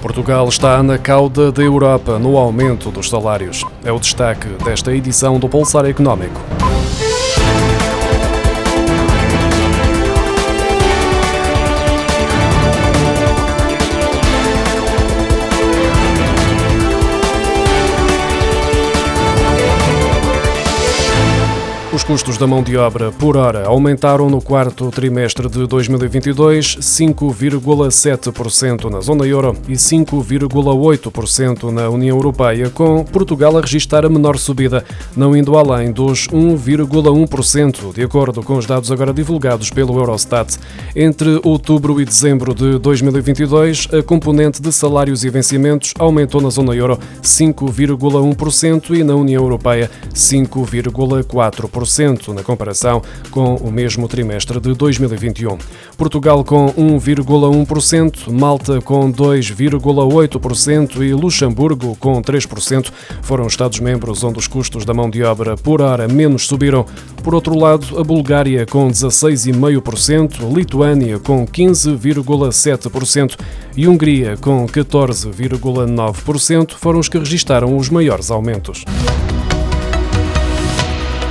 Portugal está na cauda da Europa no aumento dos salários. É o destaque desta edição do Pulsar Económico. Custos da mão de obra por hora aumentaram no quarto trimestre de 2022 5,7% na zona euro e 5,8% na União Europeia, com Portugal a registrar a menor subida, não indo além dos 1,1%, de acordo com os dados agora divulgados pelo Eurostat. Entre outubro e dezembro de 2022, a componente de salários e vencimentos aumentou na zona euro 5,1% e na União Europeia 5,4% na comparação com o mesmo trimestre de 2021. Portugal com 1,1%, Malta com 2,8% e Luxemburgo com 3% foram os Estados-membros onde os custos da mão de obra por hora menos subiram. Por outro lado, a Bulgária com 16,5%, Lituânia com 15,7% e Hungria com 14,9% foram os que registaram os maiores aumentos.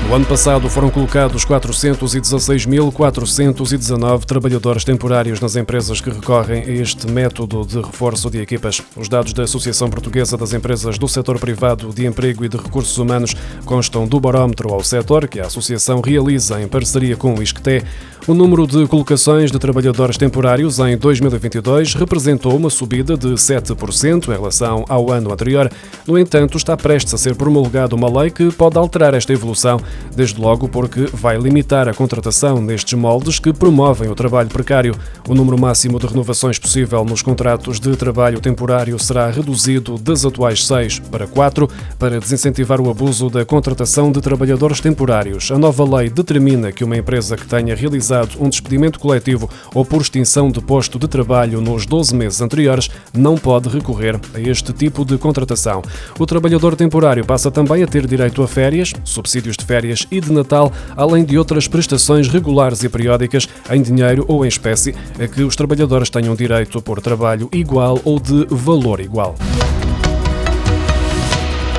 No ano passado foram colocados 416.419 trabalhadores temporários nas empresas que recorrem a este método de reforço de equipas. Os dados da Associação Portuguesa das Empresas do Setor Privado de Emprego e de Recursos Humanos constam do barómetro ao setor que a Associação realiza em parceria com o ISCTE. O número de colocações de trabalhadores temporários em 2022 representou uma subida de 7% em relação ao ano anterior. No entanto, está prestes a ser promulgada uma lei que pode alterar esta evolução desde logo porque vai limitar a contratação nestes moldes que promovem o trabalho precário. O número máximo de renovações possível nos contratos de trabalho temporário será reduzido das atuais seis para quatro para desincentivar o abuso da contratação de trabalhadores temporários. A nova lei determina que uma empresa que tenha realizado um despedimento coletivo ou por extinção de posto de trabalho nos 12 meses anteriores não pode recorrer a este tipo de contratação. O trabalhador temporário passa também a ter direito a férias, subsídios de férias e de Natal, além de outras prestações regulares e periódicas em dinheiro ou em espécie, a que os trabalhadores tenham direito por trabalho igual ou de valor igual.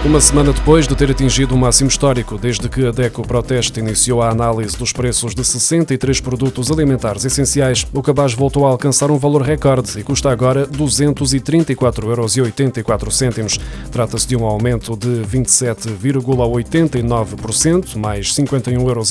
Uma semana depois de ter atingido o máximo histórico, desde que a DECO Proteste iniciou a análise dos preços de 63 produtos alimentares essenciais, o cabaz voltou a alcançar um valor recorde e custa agora 234,84 euros. Trata-se de um aumento de 27,89%, mais 51,21 euros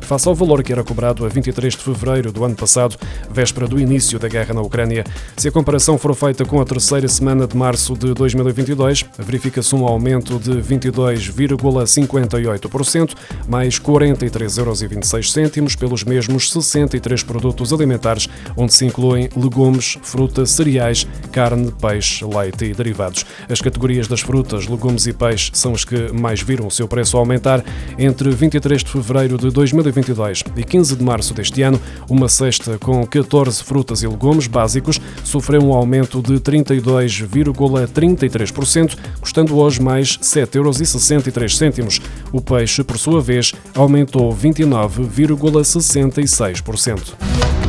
face ao valor que era cobrado a 23 de fevereiro do ano passado, véspera do início da guerra na Ucrânia. Se a comparação for feita com a terceira semana de março de 2022, verifica-se um aumento de 22,58%, mais 43,26 euros pelos mesmos 63 produtos alimentares, onde se incluem legumes, fruta, cereais, carne, peixe, leite e derivados. As categorias das frutas, legumes e peixe são as que mais viram o seu preço aumentar. Entre 23 de fevereiro de 2022 e 15 de março deste ano, uma cesta com 14 frutas e legumes básicos sofreu um aumento de 32,33%, custando hoje mais 7,63 euros. O peixe, por sua vez, aumentou 29,66%.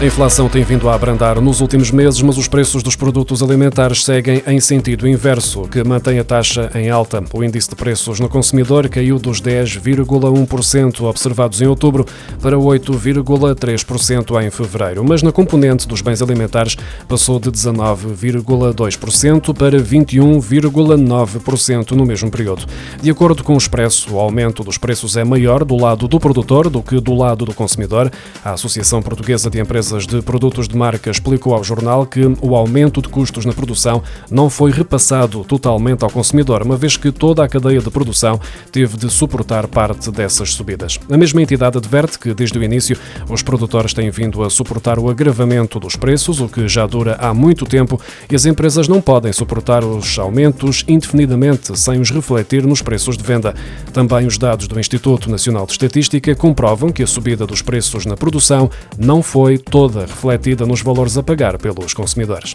A inflação tem vindo a abrandar nos últimos meses, mas os preços dos produtos alimentares seguem em sentido inverso, que mantém a taxa em alta. O índice de preços no consumidor caiu dos 10,1% observados em outubro para 8,3% em fevereiro, mas na componente dos bens alimentares passou de 19,2% para 21,9% no mesmo período. De acordo com o Expresso, o aumento dos preços é maior do lado do produtor do que do lado do consumidor. A Associação Portuguesa de Empresas de produtos de marca explicou ao jornal que o aumento de custos na produção não foi repassado totalmente ao consumidor, uma vez que toda a cadeia de produção teve de suportar parte dessas subidas. A mesma entidade adverte que, desde o início, os produtores têm vindo a suportar o agravamento dos preços, o que já dura há muito tempo, e as empresas não podem suportar os aumentos indefinidamente sem os refletir nos preços de venda. Também os dados do Instituto Nacional de Estatística comprovam que a subida dos preços na produção não foi toda refletida nos valores a pagar pelos consumidores.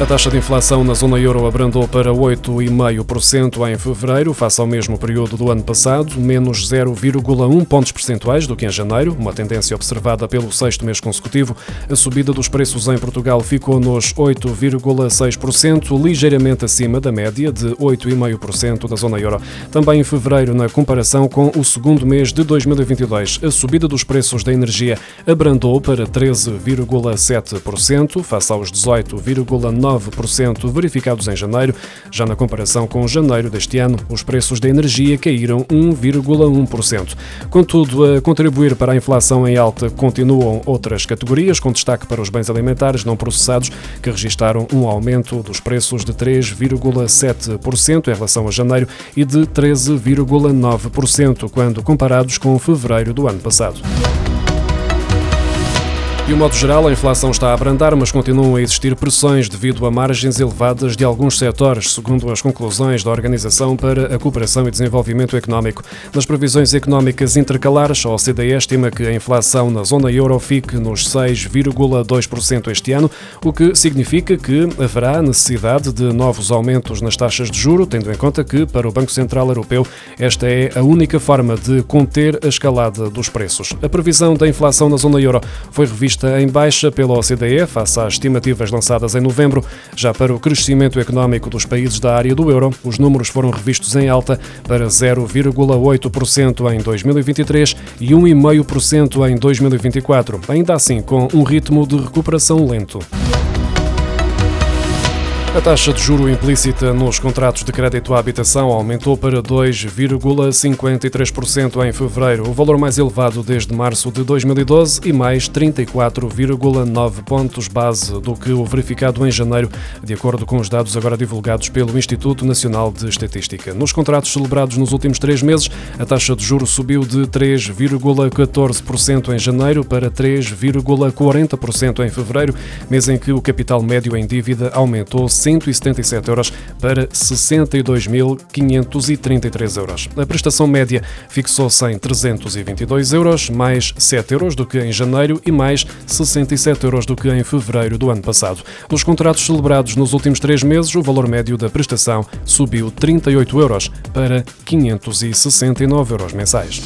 A taxa de inflação na zona euro abrandou para 8,5% em fevereiro, face ao mesmo período do ano passado, menos 0,1 pontos percentuais do que em janeiro, uma tendência observada pelo sexto mês consecutivo. A subida dos preços em Portugal ficou nos 8,6%, ligeiramente acima da média de 8,5% da zona euro. Também em fevereiro, na comparação com o segundo mês de 2022, a subida dos preços da energia abrandou para 13,7%, face aos 18,9% 9% verificados em janeiro. Já na comparação com janeiro deste ano, os preços da energia caíram 1,1%. Contudo, a contribuir para a inflação em alta continuam outras categorias, com destaque para os bens alimentares não processados, que registaram um aumento dos preços de 3,7% em relação a janeiro e de 13,9% quando comparados com fevereiro do ano passado. De um modo geral, a inflação está a abrandar, mas continuam a existir pressões devido a margens elevadas de alguns setores, segundo as conclusões da Organização para a Cooperação e Desenvolvimento Económico. Nas previsões económicas intercalares, a OCDE estima que a inflação na zona euro fique nos 6,2% este ano, o que significa que haverá necessidade de novos aumentos nas taxas de juro, tendo em conta que, para o Banco Central Europeu, esta é a única forma de conter a escalada dos preços. A previsão da inflação na zona euro foi revista em baixa pela OCDE, face às estimativas lançadas em novembro. Já para o crescimento económico dos países da área do euro, os números foram revistos em alta para 0,8% em 2023 e 1,5% em 2024, ainda assim com um ritmo de recuperação lento. A taxa de juro implícita nos contratos de crédito à habitação aumentou para 2,53% em fevereiro, o valor mais elevado desde março de 2012 e mais 34,9 pontos base do que o verificado em janeiro, de acordo com os dados agora divulgados pelo Instituto Nacional de Estatística. Nos contratos celebrados nos últimos três meses, a taxa de juro subiu de 3,14% em janeiro para 3,40% em fevereiro, mês em que o capital médio em dívida aumentou 177 euros para 62.533 euros. A prestação média fixou-se em 322 euros, mais 7 euros do que em janeiro e mais 67 euros do que em fevereiro do ano passado. Nos contratos celebrados nos últimos três meses, o valor médio da prestação subiu 38 euros para 569 euros mensais.